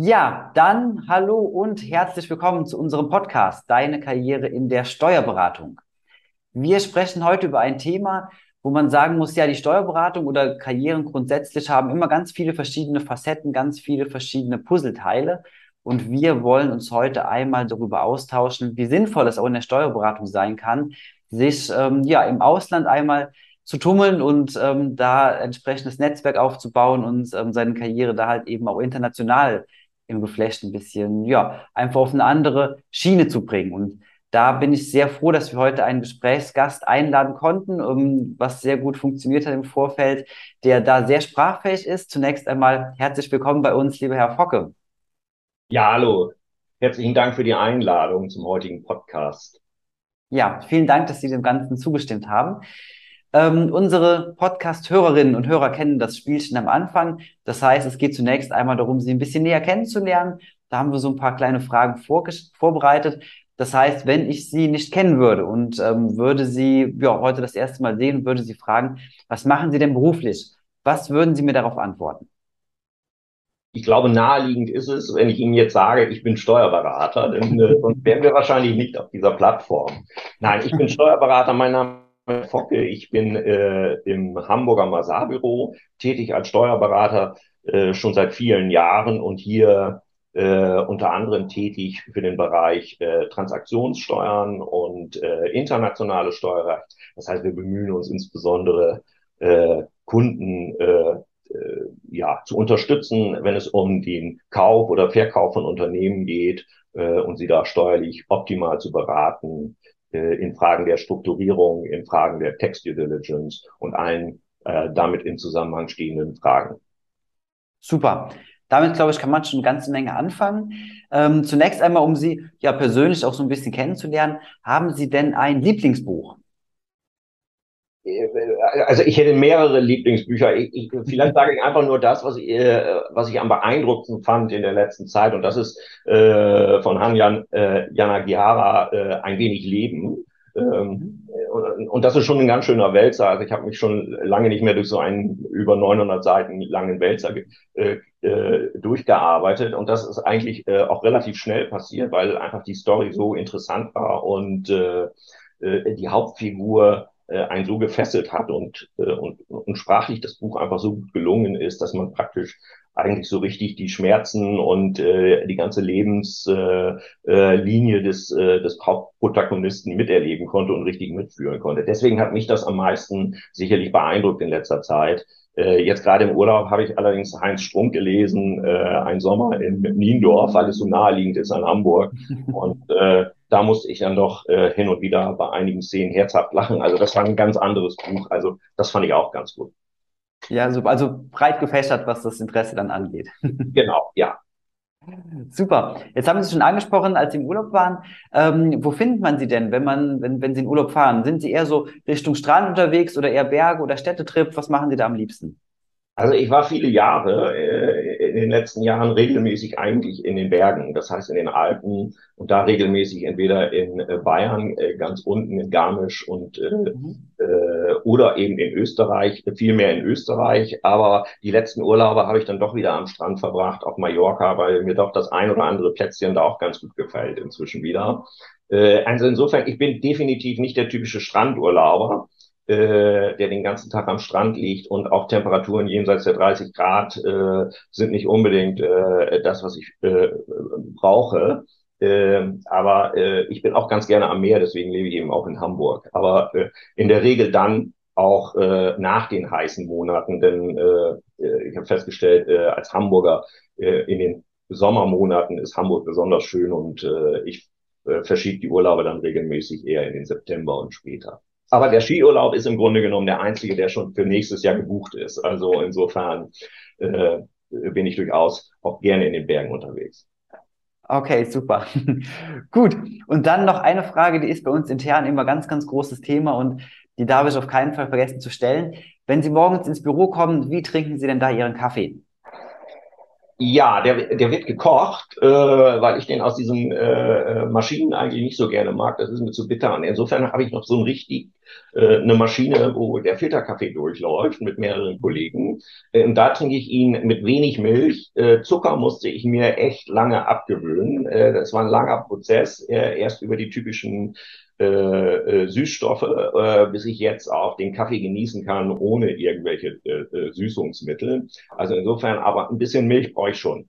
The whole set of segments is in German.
Ja, dann hallo und herzlich willkommen zu unserem Podcast Deine Karriere in der Steuerberatung. Wir sprechen heute über ein Thema, wo man sagen muss, ja, die Steuerberatung oder Karrieren grundsätzlich haben immer ganz viele verschiedene Facetten, ganz viele verschiedene Puzzleteile. Und wir wollen uns heute einmal darüber austauschen, wie sinnvoll es auch in der Steuerberatung sein kann, sich ähm, ja im Ausland einmal zu tummeln und ähm, da entsprechendes Netzwerk aufzubauen und ähm, seine Karriere da halt eben auch international im Geflecht ein bisschen, ja, einfach auf eine andere Schiene zu bringen. Und da bin ich sehr froh, dass wir heute einen Gesprächsgast einladen konnten, um, ähm, was sehr gut funktioniert hat im Vorfeld, der da sehr sprachfähig ist. Zunächst einmal herzlich willkommen bei uns, lieber Herr Focke. Ja, hallo. Herzlichen Dank für die Einladung zum heutigen Podcast. Ja, vielen Dank, dass Sie dem Ganzen zugestimmt haben. Ähm, unsere Podcast-Hörerinnen und Hörer kennen das Spielchen am Anfang. Das heißt, es geht zunächst einmal darum, sie ein bisschen näher kennenzulernen. Da haben wir so ein paar kleine Fragen vorbereitet. Das heißt, wenn ich sie nicht kennen würde und ähm, würde sie ja, heute das erste Mal sehen, würde sie fragen, was machen Sie denn beruflich? Was würden Sie mir darauf antworten? Ich glaube, naheliegend ist es, wenn ich Ihnen jetzt sage, ich bin Steuerberater, denn äh, sonst wären wir wahrscheinlich nicht auf dieser Plattform. Nein, ich bin Steuerberater. Mein Name Focke. Ich bin äh, im Hamburger Masarbüro tätig als Steuerberater äh, schon seit vielen Jahren und hier äh, unter anderem tätig für den Bereich äh, Transaktionssteuern und äh, internationale Steuerrecht. Das heißt, wir bemühen uns insbesondere äh, Kunden äh, äh, ja, zu unterstützen, wenn es um den Kauf oder Verkauf von Unternehmen geht äh, und sie da steuerlich optimal zu beraten, in Fragen der Strukturierung, in Fragen der Text Due Diligence und allen äh, damit in Zusammenhang stehenden Fragen. Super. Damit, glaube ich, kann man schon eine ganze Menge anfangen. Ähm, zunächst einmal, um Sie ja persönlich auch so ein bisschen kennenzulernen, haben Sie denn ein Lieblingsbuch? Also ich hätte mehrere Lieblingsbücher. Ich, ich, vielleicht sage ich einfach nur das, was ich, äh, was ich am beeindruckendsten fand in der letzten Zeit. Und das ist äh, von Hanjan äh, Yanagihara äh, Ein wenig Leben. Ähm, und, und, das ist schon ein ganz schöner Wälzer. Also ich habe mich schon lange nicht mehr durch so einen über 900 Seiten langen Wälzer äh, äh, durchgearbeitet. Und das ist eigentlich äh, auch relativ schnell passiert, weil einfach die Story so interessant war und äh, äh die Hauptfigur äh, einen so gefesselt hat und, äh, und, und sprachlich das Buch einfach so gut gelungen ist, dass man praktisch eigentlich so richtig die Schmerzen und äh, die ganze Lebenslinie äh, äh, des, äh, des Hauptprotagonisten miterleben konnte und richtig mitführen konnte. Deswegen hat mich das am meisten sicherlich beeindruckt in letzter Zeit. Äh, jetzt gerade im Urlaub habe ich allerdings Heinz Strunk gelesen, äh, Ein Sommer in Niendorf, weil es so naheliegend ist an Hamburg. Und äh, da musste ich dann doch äh, hin und wieder bei einigen Szenen herzhaft lachen. Also das war ein ganz anderes Buch. Also das fand ich auch ganz gut. Ja, super. Also breit gefächert, was das Interesse dann angeht. genau, ja. Super. Jetzt haben Sie schon angesprochen, als Sie im Urlaub waren. Ähm, wo findet man Sie denn, wenn man, wenn, wenn Sie in Urlaub fahren? Sind Sie eher so Richtung Strand unterwegs oder eher Berge oder Städtetrip? Was machen Sie da am liebsten? Also ich war viele Jahre, äh, den letzten Jahren regelmäßig eigentlich in den Bergen, das heißt in den Alpen und da regelmäßig entweder in äh, Bayern, äh, ganz unten in Garmisch und äh, mhm. äh, oder eben in Österreich, viel mehr in Österreich. Aber die letzten Urlaube habe ich dann doch wieder am Strand verbracht, auf Mallorca, weil mir doch das ein oder andere Plätzchen da auch ganz gut gefällt inzwischen wieder. Äh, also insofern, ich bin definitiv nicht der typische Strandurlauber äh, der den ganzen Tag am Strand liegt und auch Temperaturen jenseits der 30 Grad äh, sind nicht unbedingt äh, das, was ich äh, brauche. Äh, aber äh, ich bin auch ganz gerne am Meer, deswegen lebe ich eben auch in Hamburg. Aber äh, in der Regel dann auch äh, nach den heißen Monaten, denn äh, äh ich habe festgestellt, äh, als Hamburger äh, in den Sommermonaten ist Hamburg besonders schön und äh, ich äh, verschiebe die Urlaube dann regelmäßig eher in den September und später. Aber der Skiurlaub ist im Grunde genommen der einzige, der schon für nächstes Jahr gebucht ist. Also insofern äh, bin ich durchaus auch gerne in den Bergen unterwegs. Okay, super. Gut. Und dann noch eine Frage, die ist bei uns intern immer ganz, ganz großes Thema und die darf ich auf keinen Fall vergessen zu stellen. Wenn Sie morgens ins Büro kommen, wie trinken Sie denn da Ihren Kaffee? Ja, der, der wird gekocht, äh, weil ich den aus diesen äh, Maschinen eigentlich nicht so gerne mag. Das ist mir zu bitter. Und insofern habe ich noch so einen richtig äh, eine Maschine, wo der Filterkaffee durchläuft mit mehreren Kollegen. Äh, und da trinke ich ihn mit wenig Milch. Äh, Zucker musste ich mir echt lange abgewöhnen. Äh, das war ein langer Prozess, äh, erst über die typischen äh, äh, Süßstoffe, äh, bis ich jetzt auch den Kaffee genießen kann ohne irgendwelche äh, äh Süßungsmittel. Also insofern, aber ein bisschen Milch brauche ich schon.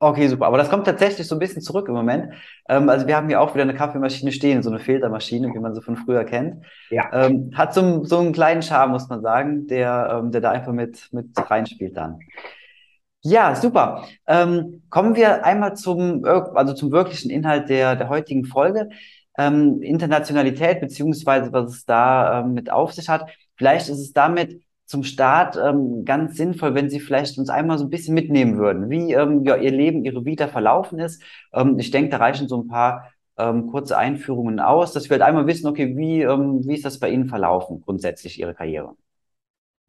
Okay, super. Aber das kommt tatsächlich so ein bisschen zurück im Moment. Ähm, also wir haben hier auch wieder eine Kaffeemaschine stehen, so eine Filtermaschine, wie man sie von früher kennt. Ja. Ähm, hat so, so einen kleinen Charme, muss man sagen, der, ähm, der da einfach mit, mit reinspielt dann. Ja, super. Ähm, kommen wir einmal zum, also zum wirklichen Inhalt der, der heutigen Folge. Ähm, Internationalität, beziehungsweise was es da ähm, mit auf sich hat. Vielleicht ist es damit zum Start ähm, ganz sinnvoll, wenn Sie vielleicht uns einmal so ein bisschen mitnehmen würden, wie ähm, ja, Ihr Leben, Ihre Vita verlaufen ist. Ähm, ich denke, da reichen so ein paar ähm, kurze Einführungen aus, dass wir halt einmal wissen, okay, wie, ähm, wie ist das bei Ihnen verlaufen, grundsätzlich Ihre Karriere?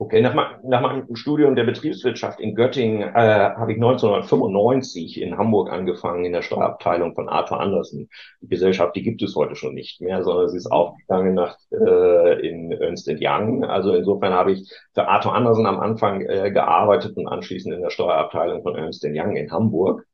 Okay, nach, nach meinem Studium der Betriebswirtschaft in Göttingen äh, habe ich 1995 in Hamburg angefangen in der Steuerabteilung von Arthur Andersen. Die Gesellschaft, die gibt es heute schon nicht mehr, sondern sie ist aufgegangen nach äh, in Ernst Young. Also insofern habe ich für Arthur Andersen am Anfang äh, gearbeitet und anschließend in der Steuerabteilung von Ernst Young in Hamburg.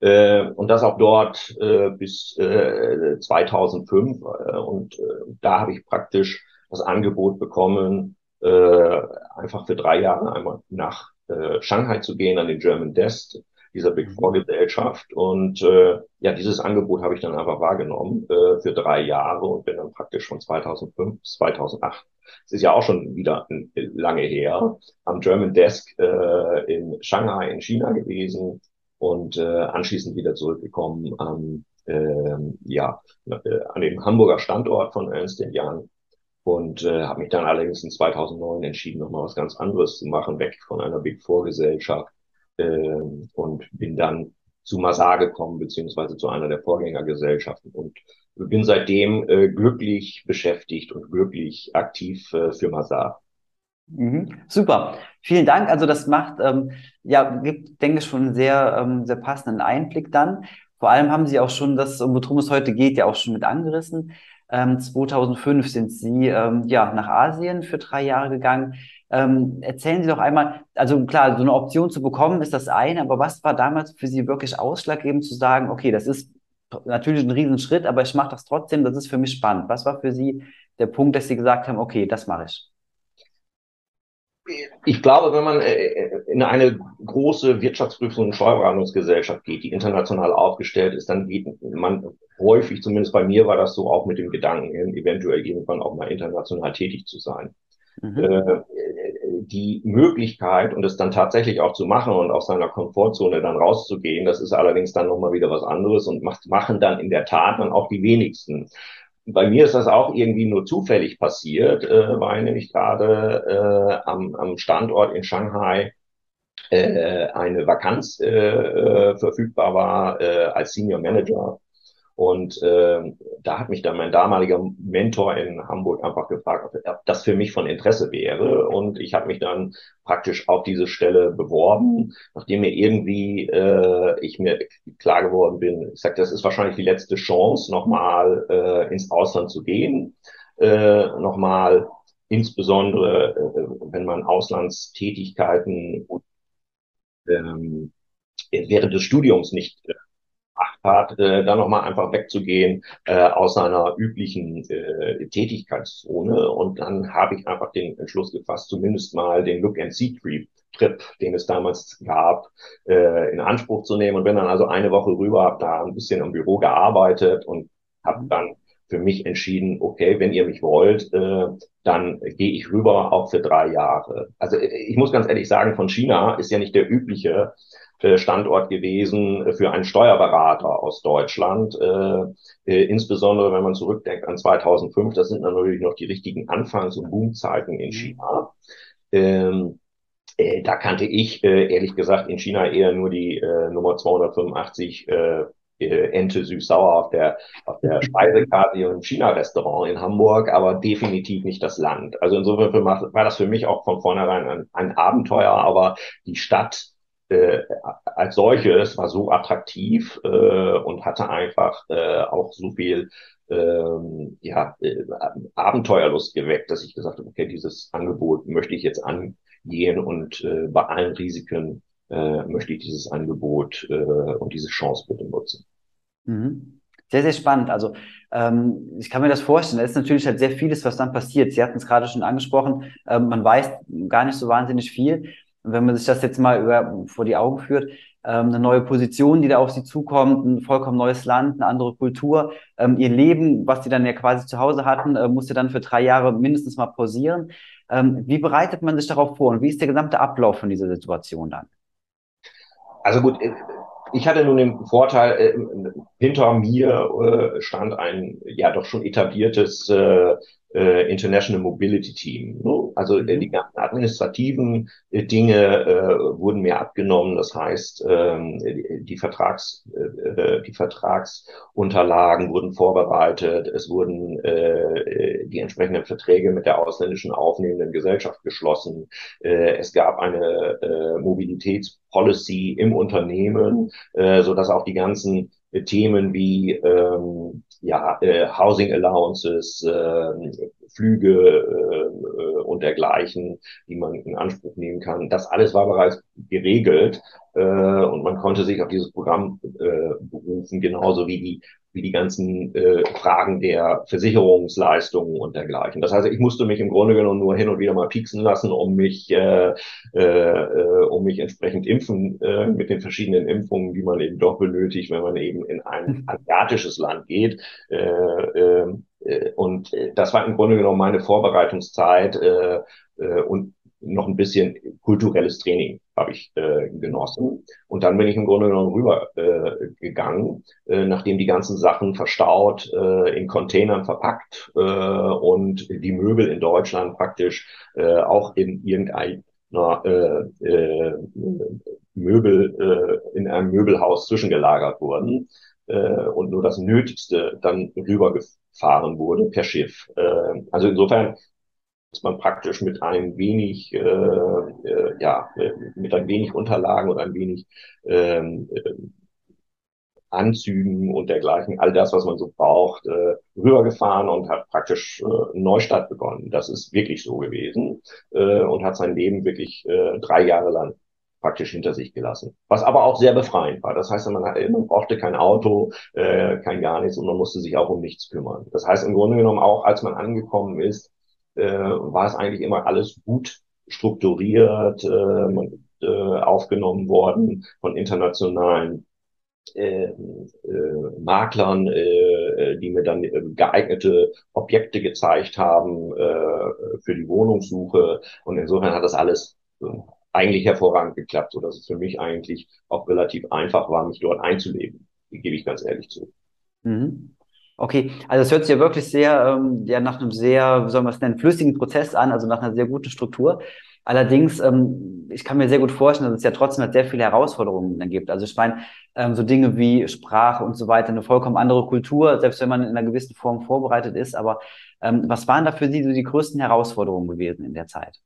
Äh, und das auch dort äh, bis äh, 2005. Äh, und äh, da habe ich praktisch das Angebot bekommen, äh, einfach für drei Jahre einmal nach äh, Shanghai zu gehen, an den German Desk dieser Big Four mhm. Gesellschaft. Und äh, ja, dieses Angebot habe ich dann einfach wahrgenommen äh, für drei Jahre und bin dann praktisch von 2005 bis 2008. Es ist ja auch schon wieder lange her, am German Desk äh, in Shanghai in China gewesen und äh, anschließend wieder zurückgekommen am äh, ja, äh, an dem Hamburger Standort von Ernst Young und äh, habe mich dann allerdings in 2009 entschieden, nochmal was ganz anderes zu machen, weg von einer Big Four Gesellschaft äh, und bin dann zu Masar gekommen, beziehungsweise zu einer der Vorgängergesellschaften und bin seitdem äh, glücklich beschäftigt und glücklich aktiv äh, für Masar. Mhm. Super, vielen Dank. Also das macht, ähm, ja, gibt, denke ich, schon einen sehr, ähm, sehr passenden Einblick dann. Vor allem haben Sie auch schon das, worum es heute geht, ja auch schon mit angerissen. Ähm, 2005 sind Sie ähm, ja nach Asien für drei Jahre gegangen. Ähm, erzählen Sie doch einmal, also klar, so eine Option zu bekommen ist das eine, aber was war damals für Sie wirklich ausschlaggebend zu sagen, okay, das ist natürlich ein Riesenschritt, aber ich mache das trotzdem, das ist für mich spannend. Was war für Sie der Punkt, dass Sie gesagt haben, okay, das mache ich? Ich glaube, wenn man äh, in eine große Wirtschaftsprüfungs- und Steuerberatungsgesellschaft geht, die international aufgestellt ist, dann geht man häufig, zumindest bei mir war das so, auch mit dem Gedanken, eventuell irgendwann auch mal international tätig zu sein. Mhm. Äh, die Möglichkeit und es dann tatsächlich auch zu machen und aus seiner Komfortzone dann rauszugehen, das ist allerdings dann nochmal wieder was anderes und macht, machen dann in der Tat dann auch die wenigsten bei mir ist das auch irgendwie nur zufällig passiert, äh, weil nämlich gerade äh, am, am Standort in Shanghai äh, eine Vakanz äh, äh verfügbar war äh, als Senior Manager und äh, da hat mich dann mein damaliger Mentor in Hamburg einfach gefragt, ob das für mich von Interesse wäre. Und ich habe mich dann praktisch auf diese Stelle beworben, nachdem mir irgendwie äh, ich mir klar geworden bin, ich sage, das ist wahrscheinlich die letzte Chance, nochmal äh, ins Ausland zu gehen, äh, nochmal insbesondere, äh, wenn man Auslandstätigkeiten ähm, während des Studiums nicht äh, hat, äh, dann nochmal einfach wegzugehen äh, aus seiner üblichen äh, Tätigkeitszone. Und dann habe ich einfach den Entschluss gefasst, zumindest mal den Look and See Trip Trip, den es damals gab, äh, in Anspruch zu nehmen und bin dann also eine Woche rüber, habe da ein bisschen im Büro gearbeitet und habe dann für mich entschieden, okay, wenn ihr mich wollt, äh, dann gehe ich rüber auch für drei Jahre. Also ich muss ganz ehrlich sagen, von China ist ja nicht der übliche äh, Standort gewesen für einen Steuerberater aus Deutschland. Äh, äh, insbesondere wenn man zurückdenkt an 2005, das sind natürlich noch die richtigen Anfangs- und Boomzeiten in mhm. China. Ähm, äh, da kannte ich äh, ehrlich gesagt in China eher nur die äh, Nummer 285 äh, Ente süß-sauer auf der, auf der Speisekarte im China-Restaurant in Hamburg, aber definitiv nicht das Land. Also insofern war das für mich auch von vornherein ein, ein Abenteuer, aber die Stadt äh, als solches war so attraktiv äh, und hatte einfach äh, auch so viel ähm, ja, äh, Abenteuerlust geweckt, dass ich gesagt habe, okay, dieses Angebot möchte ich jetzt angehen und äh, bei allen Risiken äh, möchte ich dieses Angebot äh, und diese Chance bitte nutzen. Mhm. Sehr, sehr spannend. Also ähm, ich kann mir das vorstellen. Da ist natürlich halt sehr vieles, was dann passiert. Sie hatten es gerade schon angesprochen. Ähm, man weiß gar nicht so wahnsinnig viel. Wenn man sich das jetzt mal über, vor die Augen führt, ähm, eine neue Position, die da auf sie zukommt, ein vollkommen neues Land, eine andere Kultur, ähm, ihr Leben, was sie dann ja quasi zu Hause hatten, äh, musste dann für drei Jahre mindestens mal pausieren. Ähm, wie bereitet man sich darauf vor und wie ist der gesamte Ablauf von dieser Situation dann? Also gut, äh, ich hatte nun den Vorteil, äh, hinter mir äh, stand ein ja doch schon etabliertes äh, äh, International Mobility Team. Ne? Also äh, die ganzen administrativen äh, Dinge äh, wurden mir abgenommen. Das heißt, ähm, die, die, Vertrags, äh, die Vertragsunterlagen wurden vorbereitet. Es wurden äh, die entsprechenden Verträge mit der ausländischen aufnehmenden Gesellschaft geschlossen. Äh, es gab eine äh, Mobilitätspolicy im Unternehmen, äh, so dass auch die ganzen Themen wie ähm, ja, äh, Housing Allowances, äh, Flüge äh, und dergleichen, die man in Anspruch nehmen kann. Das alles war bereits geregelt äh, und man konnte sich auf dieses Programm äh, berufen, genauso wie die wie die ganzen äh, Fragen der Versicherungsleistungen und dergleichen. Das heißt, ich musste mich im Grunde genommen nur hin und wieder mal pieksen lassen, um mich, äh, äh, äh, um mich entsprechend impfen äh, mit den verschiedenen Impfungen, die man eben doch benötigt, wenn man eben in ein asiatisches Land geht. Äh, äh, und das war im Grunde genommen meine Vorbereitungszeit äh, äh, und noch ein bisschen kulturelles Training habe ich äh, genossen. Und dann bin ich im Grunde genommen rüber äh, äh, nachdem die ganzen Sachen verstaut, äh, in Containern verpackt äh, und die Möbel in Deutschland praktisch äh, auch in irgendein äh, äh, Möbel äh, in einem Möbelhaus zwischengelagert wurden äh, und nur das Nötigste dann rübergefahren wurde per Schiff. Äh, also insofern dass man praktisch mit ein wenig, äh, äh, ja, mit ein wenig Unterlagen und ein wenig ähm, äh, Anzügen und dergleichen, all das, was man so braucht, äh, rübergefahren und hat praktisch äh, Neustart begonnen. Das ist wirklich so gewesen äh, und hat sein Leben wirklich äh, drei Jahre lang praktisch hinter sich gelassen. Was aber auch sehr befreiend war. Das heißt, man, man brauchte kein Auto, äh, kein gar nichts und man musste sich auch um nichts kümmern. Das heißt, im Grunde genommen auch, als man angekommen ist, äh, war es eigentlich immer alles gut strukturiert, äh, man, äh, aufgenommen worden von internationalen äh, äh, Maklern, äh, die mir dann äh, geeignete Objekte gezeigt haben äh, für die Wohnungssuche. Und insofern hat das alles äh, eigentlich hervorragend geklappt, so dass es für mich eigentlich auch relativ einfach war, mich dort einzuleben. Gebe ich ganz ehrlich zu. Mhm. Okay, also es hört sich ja wirklich sehr, ähm, ja, nach einem sehr, wie soll man es nennen, flüssigen Prozess an, also nach einer sehr guten Struktur. Allerdings, ähm, ich kann mir sehr gut vorstellen, dass es ja trotzdem halt sehr viele Herausforderungen dann gibt. Also ich meine, ähm, so Dinge wie Sprache und so weiter, eine vollkommen andere Kultur, selbst wenn man in einer gewissen Form vorbereitet ist. Aber ähm, was waren da für Sie so die größten Herausforderungen gewesen in der Zeit?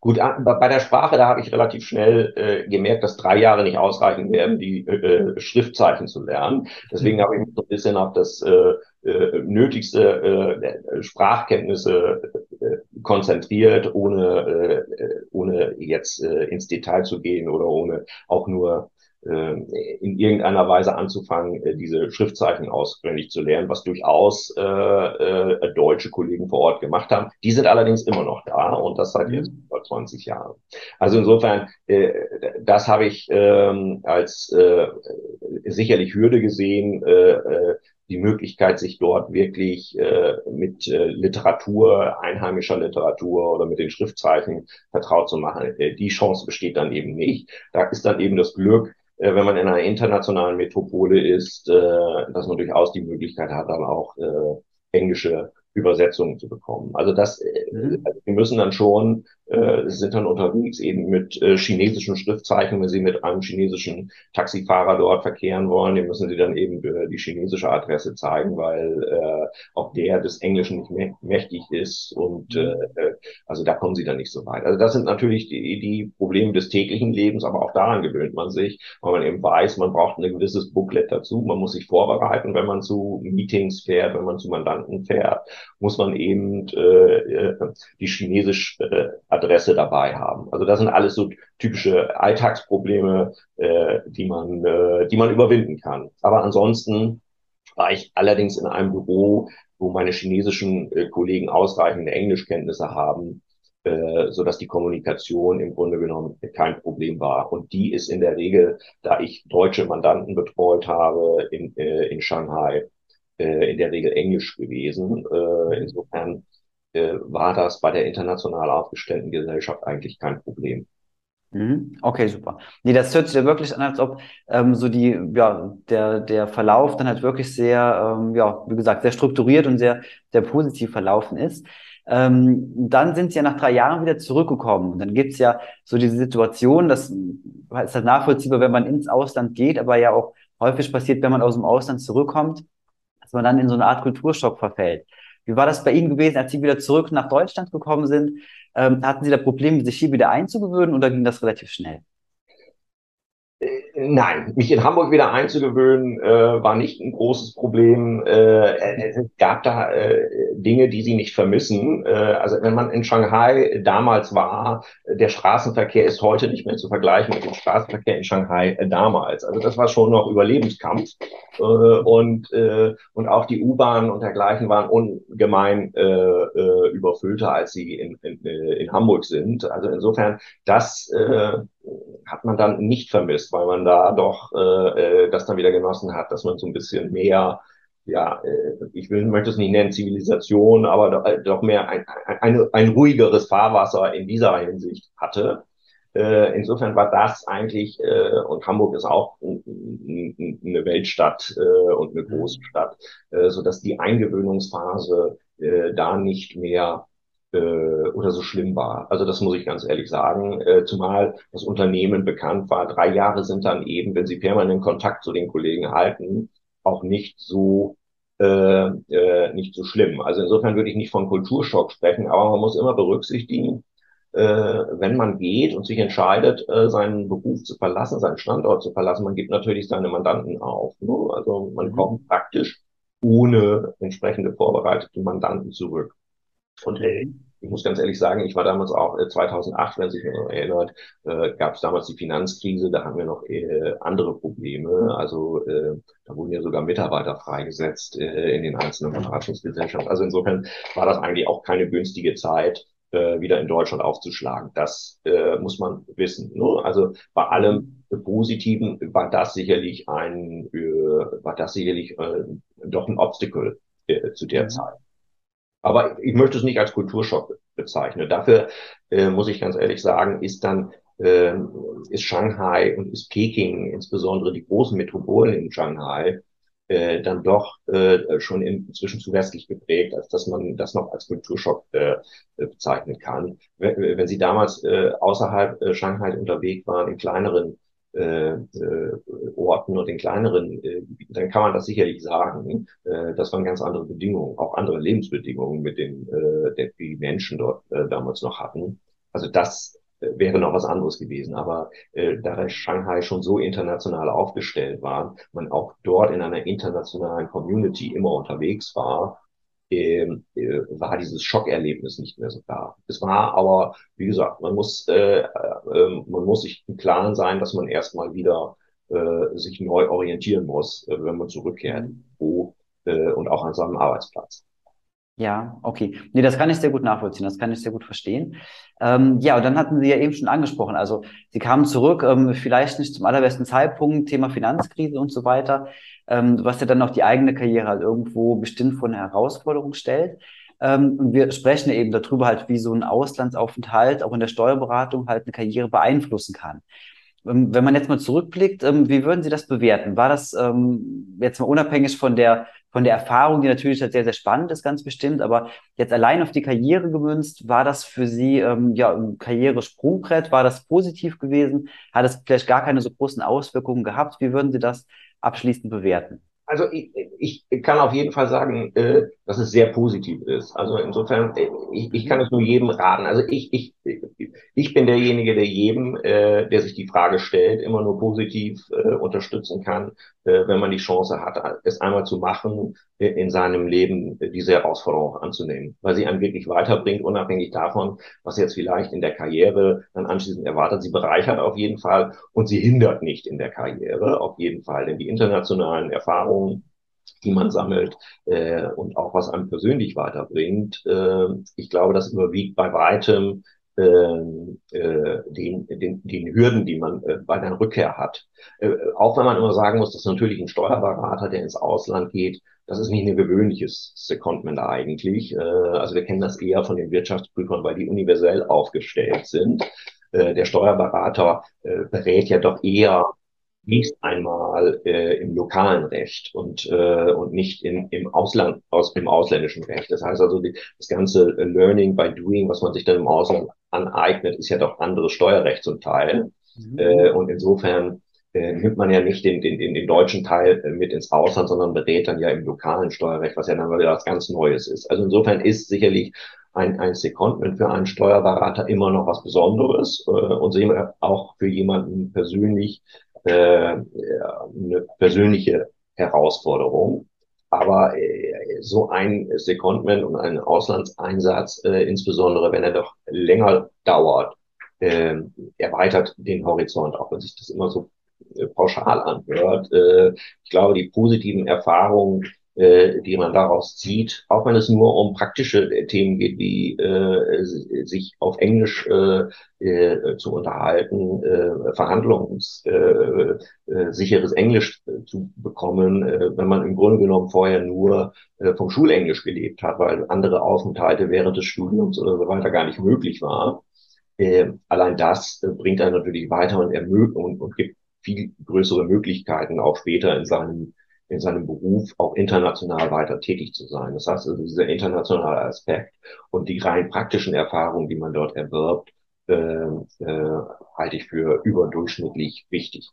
Gut, bei der Sprache, da habe ich relativ schnell äh, gemerkt, dass drei Jahre nicht ausreichen werden, die äh, äh Schriftzeichen zu lernen. Deswegen habe ich mich so ein bisschen auf das äh, äh, nötigste äh, Sprachkenntnisse äh, konzentriert, ohne, äh, ohne jetzt äh, ins Detail zu gehen oder ohne auch nur äh, in irgendeiner Weise anzufangen, äh, diese Schriftzeichen auswendig zu lernen, was durchaus äh, äh, deutsche Kollegen vor Ort gemacht haben. Die sind allerdings immer noch da und das seit jetzt über 20 Jahren. Also insofern, äh, das habe ich äh, als äh, sicherlich Hürde gesehen, äh, die Möglichkeit, sich dort wirklich äh, mit äh, Literatur, einheimischer Literatur oder mit den Schriftzeichen vertraut zu machen. Äh, die Chance besteht dann eben nicht. Da ist dann eben das Glück, äh, wenn man in einer internationalen Metropole ist, äh, dass man durchaus die Möglichkeit hat, dann auch äh, englische Übersetzungen zu bekommen. Also das, äh, mhm. also wir müssen dann schon äh, sind dann unterwegs eben mit äh, chinesischen Schriftzeichen, wenn sie mit einem chinesischen Taxifahrer dort verkehren wollen, dem müssen sie dann eben äh, die chinesische Adresse zeigen, weil äh, auch der des Englischen nicht mächtig ist und äh, äh, also da kommen sie dann nicht so weit. Also das sind natürlich die, die Probleme des täglichen Lebens, aber auch daran gewöhnt man sich, weil man eben weiß, man braucht ein gewisses Booklet dazu, man muss sich vorbereiten, wenn man zu Meetings fährt, wenn man zu Mandanten fährt, muss man eben äh, die chinesische äh, Adresse dabei haben. Also das sind alles so typische Alltagsprobleme, äh, die man, äh, die man überwinden kann. Aber ansonsten war ich allerdings in einem Büro, wo meine chinesischen äh, Kollegen ausreichende Englischkenntnisse haben, äh, so dass die Kommunikation im Grunde genommen kein Problem war. Und die ist in der Regel, da ich deutsche Mandanten betreut habe in, äh, in Shanghai, äh, in der Regel Englisch gewesen. Äh, insofern äh, war das bei der international aufgestellten Gesellschaft eigentlich kein Problem. Mhm. Okay, super. Nee, das hört sich ja wirklich an, als ob ähm, so die, ja, der, der Verlauf dann halt wirklich sehr, ähm, ja, wie gesagt, sehr strukturiert und sehr, sehr positiv verlaufen ist. Ähm, dann sind sie ja nach drei Jahren wieder zurückgekommen. Und dann gibt's ja so diese Situation, das ist halt nachvollziehbar, wenn man ins Ausland geht, aber ja auch häufig passiert, wenn man aus dem Ausland zurückkommt, dass man dann in so eine Art Kulturschock verfällt. Wie war das bei Ihnen gewesen, als Sie wieder zurück nach Deutschland gekommen sind? Ähm, hatten Sie da Probleme, sich hier wieder einzugewöhnen oder ging das relativ schnell? Nein, mich in Hamburg wieder einzugewöhnen, äh, war nicht ein großes Problem. Äh, es gab da äh, Dinge, die sie nicht vermissen. Äh, also wenn man in Shanghai damals war, der Straßenverkehr ist heute nicht mehr zu vergleichen mit dem Straßenverkehr in Shanghai äh, damals. Also das war schon noch Überlebenskampf. Äh, und, äh, und auch die U-Bahn und dergleichen waren ungemein äh, äh, überfüllter, als sie in, in, äh, in Hamburg sind. Also insofern, das äh, hat man dann nicht vermisst, weil man da doch äh, das dann wieder genossen hat, dass man so ein bisschen mehr, ja, äh, ich will, möchte es nicht nennen Zivilisation, aber doch, äh, mehr ein, ein, ein ruhigeres Fahrwasser in dieser Hinsicht hatte. Äh, insofern war das eigentlich, und Hamburg ist auch eine Weltstadt und eine große Stadt, so dass die Eingewöhnungsphase da nicht mehr oder so schlimm war. Also das muss ich ganz ehrlich sagen. Zumal das Unternehmen bekannt war. Drei Jahre sind dann eben, wenn Sie permanent Kontakt zu den Kollegen halten, auch nicht so äh, äh, nicht so schlimm. Also insofern würde ich nicht von Kulturschock sprechen, aber man muss immer berücksichtigen, äh, wenn man geht und sich entscheidet, äh, seinen Beruf zu verlassen, seinen Standort zu verlassen, man gibt natürlich seine Mandanten auf. Ne? Also man mhm. kommt praktisch ohne entsprechende vorbereitete Mandanten zurück. Und äh, ich muss ganz ehrlich sagen, ich war damals auch äh, 2008, wenn sich noch erinnert, äh, gab es damals die Finanzkrise, da haben wir noch äh, andere Probleme. Also äh, da wurden ja sogar Mitarbeiter freigesetzt äh, in den einzelnen Beratungsgesellschaften. Also insofern war das eigentlich auch keine günstige Zeit, äh, wieder in Deutschland aufzuschlagen. Das äh, muss man wissen. Ne? Also bei allem Positiven war das sicherlich ein, äh, war das sicherlich äh, doch ein Obstacle äh, zu der mhm. Zeit. Aber ich möchte es nicht als Kulturschock bezeichnen. Dafür äh, muss ich ganz ehrlich sagen, ist dann äh, ist Shanghai und ist Peking, insbesondere die großen Metropolen in Shanghai, äh, dann doch äh, schon inzwischen zu westlich geprägt, als dass man das noch als Kulturschock äh, bezeichnen kann. Wenn, wenn Sie damals äh, außerhalb äh, Shanghai unterwegs waren, in kleineren äh, äh, Orten und in kleineren äh, dann kann man das sicherlich sagen. Äh, das waren ganz andere Bedingungen, auch andere Lebensbedingungen, mit denen äh, die Menschen dort äh, damals noch hatten. Also das äh, wäre noch was anderes gewesen. Aber äh, da Shanghai schon so international aufgestellt war, man auch dort in einer internationalen Community immer unterwegs war, ähm, äh, war dieses Schockerlebnis nicht mehr so da. Es war aber, wie gesagt, man muss, äh, äh, man muss sich im Klaren sein, dass man erstmal wieder äh, sich neu orientieren muss, äh, wenn man zurückkehrt, wo äh, und auch an seinem Arbeitsplatz. Ja, okay. Nee, das kann ich sehr gut nachvollziehen, das kann ich sehr gut verstehen. Ähm, ja, und dann hatten Sie ja eben schon angesprochen, also Sie kamen zurück, ähm, vielleicht nicht zum allerbesten Zeitpunkt, Thema Finanzkrise und so weiter ähm, was ja dann auch die eigene Karriere halt irgendwo bestimmt vor eine Herausforderung stellt. Ähm, wir sprechen eben darüber halt, wie so ein Auslandsaufenthalt auch in der Steuerberatung halt eine Karriere beeinflussen kann. Ähm, wenn man jetzt mal zurückblickt, ähm, wie würden Sie das bewerten? War das ähm, jetzt mal unabhängig von der von der Erfahrung, die natürlich halt sehr, sehr spannend ist, ganz bestimmt, aber jetzt allein auf die Karriere gemünzt, war das für Sie ähm, ja ein Karrieresprungbrett? War das positiv gewesen? Hat es vielleicht gar keine so großen Auswirkungen gehabt? Wie würden Sie das abschließend bewerten? Also ich, ich kann auf jeden Fall sagen, äh, dass es sehr positiv ist. Also insofern, äh, ich, ich kann es nur jedem raten. Also ich, ich, ich bin derjenige, der jedem, äh, der sich die Frage stellt, immer nur positiv äh, unterstützen kann, äh, wenn man die Chance hat, es einmal zu machen, äh, in seinem Leben äh, diese Herausforderung anzunehmen, weil sie einen wirklich weiterbringt, unabhängig davon, was jetzt vielleicht in der Karriere dann anschließend erwartet. Sie bereichert auf jeden Fall und sie hindert nicht in der Karriere, auf jeden Fall. Denn die internationalen Erfahrungen, die man sammelt äh, und auch was einem persönlich weiterbringt. Äh, ich glaube, das überwiegt bei weitem äh, äh, den, den, den Hürden, die man äh, bei der Rückkehr hat. Äh, auch wenn man immer sagen muss, dass natürlich ein Steuerberater, der ins Ausland geht, das ist nicht ein gewöhnliches Secondment eigentlich. Äh, also wir kennen das eher von den Wirtschaftsprüfern, weil die universell aufgestellt sind. Äh, der Steuerberater äh, berät ja doch eher zunächst einmal äh, im lokalen Recht und, äh, und nicht in, im Ausland, aus, im ausländischen Recht. Das heißt also, die, das ganze Learning by Doing, was man sich dann im Ausland aneignet, ist ja doch anderes Steuerrecht zum Teil. Mhm. Äh, und insofern äh, nimmt man ja nicht den, den, den, den deutschen Teil äh, mit ins Ausland, sondern berät dann ja im lokalen Steuerrecht, was ja dann wieder was ganz Neues ist. Also insofern ist sicherlich ein, ein Secondment für einen Steuerberater immer noch was Besonderes äh, und sehen wir auch für jemanden persönlich äh, eine persönliche Herausforderung. Aber äh, so ein Secondment und ein Auslandseinsatz, äh, insbesondere wenn er doch länger dauert, äh, erweitert den Horizont, auch wenn sich das immer so pauschal anhört. Ich glaube, die positiven Erfahrungen äh, die man daraus zieht, auch wenn es nur um praktische äh, Themen geht, wie äh, sich auf Englisch äh, äh, zu unterhalten, äh, verhandlungssicheres äh, äh, Englisch äh, zu bekommen, äh, wenn man im Grunde genommen vorher nur äh, vom Schulenglisch gelebt hat, weil andere Aufenthalte während des Studiums oder so weiter gar nicht möglich war. Äh, allein das äh, bringt einen natürlich weiter und, ermöglicht und, und gibt viel größere Möglichkeiten auch später in seinem in seinem Beruf auch international weiter tätig zu sein. Das heißt also dieser internationale Aspekt und die rein praktischen Erfahrungen, die man dort erwirbt, äh, äh, halte ich für überdurchschnittlich wichtig.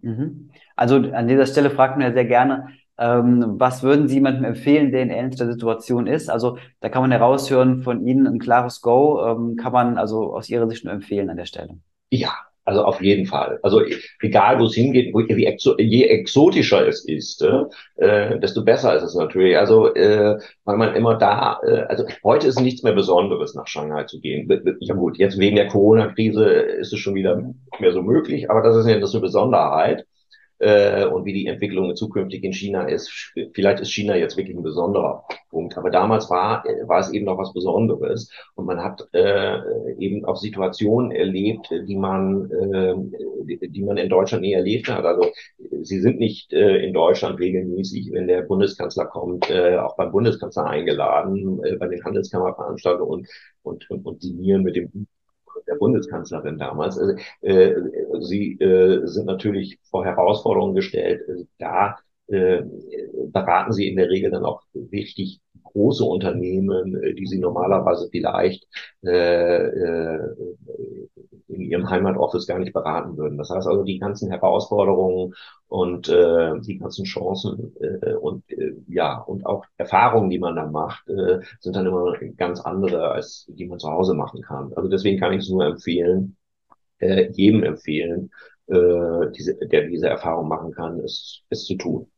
Mhm. Also an dieser Stelle fragt man ja sehr gerne, ähm, was würden Sie jemandem empfehlen, der in ähnlicher Situation ist? Also da kann man heraushören von Ihnen ein klares Go, ähm, kann man also aus Ihrer Sicht nur empfehlen an der Stelle. Ja, also auf jeden Fall. Also egal, wo es hingeht, wo, wie exo, je exotischer es ist, äh, desto besser ist es natürlich. Also äh, weil man immer da, äh, also heute ist nichts mehr Besonderes, nach Shanghai zu gehen. Ja gut, jetzt wegen der Corona-Krise ist es schon wieder mehr so möglich, aber das ist ja eine Besonderheit äh, und wie die Entwicklung zukünftig in China ist. Vielleicht ist China jetzt wirklich ein besonderer Punkt, aber damals war, war es eben noch was Besonderes und man hat äh, eben auch Situationen erlebt, die man, äh, die, man in Deutschland nie erlebt hat. Also sie sind nicht äh, in Deutschland regelmäßig, wenn der Bundeskanzler kommt, äh, auch beim Bundeskanzler eingeladen, äh, bei den Handelskammerveranstaltungen und, und, und, und dinieren mit dem der Bundeskanzlerin damals. Also, äh, sie äh, sind natürlich vor Herausforderungen gestellt. Also, da äh, beraten sie in der Regel dann auch richtig große Unternehmen, äh, die sie normalerweise vielleicht äh, äh, in ihrem Heimatoffice gar nicht beraten würden. Das heißt also, die ganzen Herausforderungen und äh, die ganzen Chancen äh, und äh, ja und auch Erfahrungen, die man da macht, äh, sind dann immer ganz andere, als die man zu Hause machen kann. Also deswegen kann ich es nur empfehlen, äh, jedem empfehlen, äh, diese, der diese Erfahrung machen kann, es, es zu tun.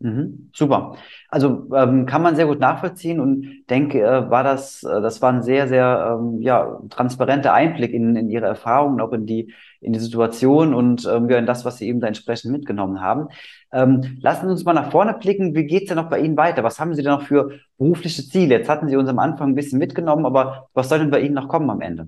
Mhm, super. Also ähm, kann man sehr gut nachvollziehen und denke, äh, war das, äh, das war ein sehr, sehr ähm, ja, transparenter Einblick in, in Ihre Erfahrungen, auch in die, in die Situation und ähm, ja, in das, was Sie eben da entsprechend mitgenommen haben. Ähm, lassen Sie uns mal nach vorne blicken. Wie geht's denn noch bei Ihnen weiter? Was haben Sie denn noch für berufliche Ziele? Jetzt hatten Sie uns am Anfang ein bisschen mitgenommen, aber was soll denn bei Ihnen noch kommen am Ende?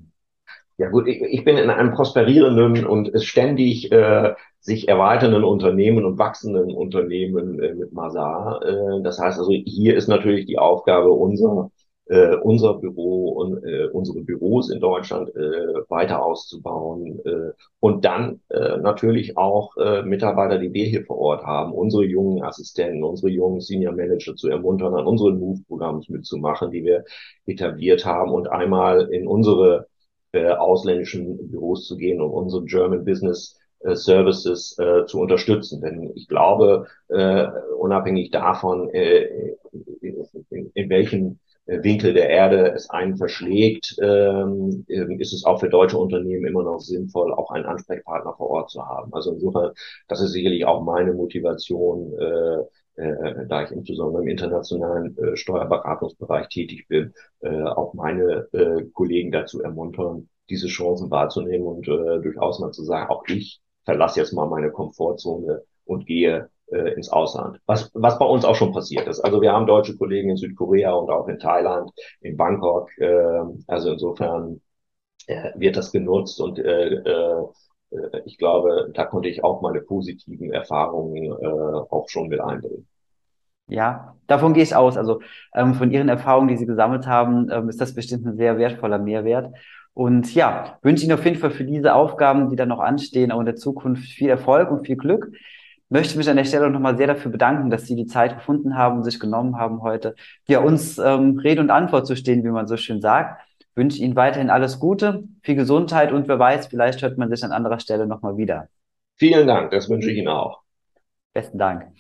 Ja gut, ich, ich bin in einem prosperierenden und ständig äh, sich erweiternden Unternehmen und wachsenden Unternehmen äh, mit Masar. Äh, das heißt also, hier ist natürlich die Aufgabe unser äh, unser Büro und äh, unsere Büros in Deutschland äh, weiter auszubauen äh, und dann äh, natürlich auch äh, Mitarbeiter, die wir hier vor Ort haben, unsere jungen Assistenten, unsere jungen Senior Manager zu ermuntern, an unseren Move-Programms mitzumachen, die wir etabliert haben und einmal in unsere äh, ausländischen Büros zu gehen und unsere German Business äh, Services äh, zu unterstützen. Denn ich glaube, äh, unabhängig davon, äh, in, in welchem Winkel der Erde es einen verschlägt, ähm, ist es auch für deutsche Unternehmen immer noch sinnvoll, auch einen Ansprechpartner vor Ort zu haben. Also insofern, das ist sicherlich auch meine Motivation, äh, äh, da ich insbesondere im internationalen äh, Steuerberatungsbereich tätig bin, äh, auch meine äh, Kollegen dazu ermuntern, diese Chancen wahrzunehmen und äh, durchaus mal zu sagen, auch ich verlasse jetzt mal meine Komfortzone und gehe äh, ins Ausland. Was, was bei uns auch schon passiert ist. Also wir haben deutsche Kollegen in Südkorea und auch in Thailand, in Bangkok. Äh, also insofern äh, wird das genutzt und äh, äh, ich glaube, da konnte ich auch meine positiven Erfahrungen äh, auch schon mit einbringen. Ja, davon gehe ich aus. Also ähm, von Ihren Erfahrungen, die Sie gesammelt haben, ähm, ist das bestimmt ein sehr wertvoller Mehrwert. Und ja, wünsche Ihnen auf jeden Fall für diese Aufgaben, die da noch anstehen, auch in der Zukunft viel Erfolg und viel Glück. Möchte mich an der Stelle nochmal sehr dafür bedanken, dass Sie die Zeit gefunden haben, sich genommen haben, heute ja uns ähm, Rede und Antwort zu stehen, wie man so schön sagt. Wünsche Ihnen weiterhin alles Gute, viel Gesundheit und wer weiß, vielleicht hört man sich an anderer Stelle nochmal wieder. Vielen Dank, das wünsche ich Ihnen auch. Besten Dank.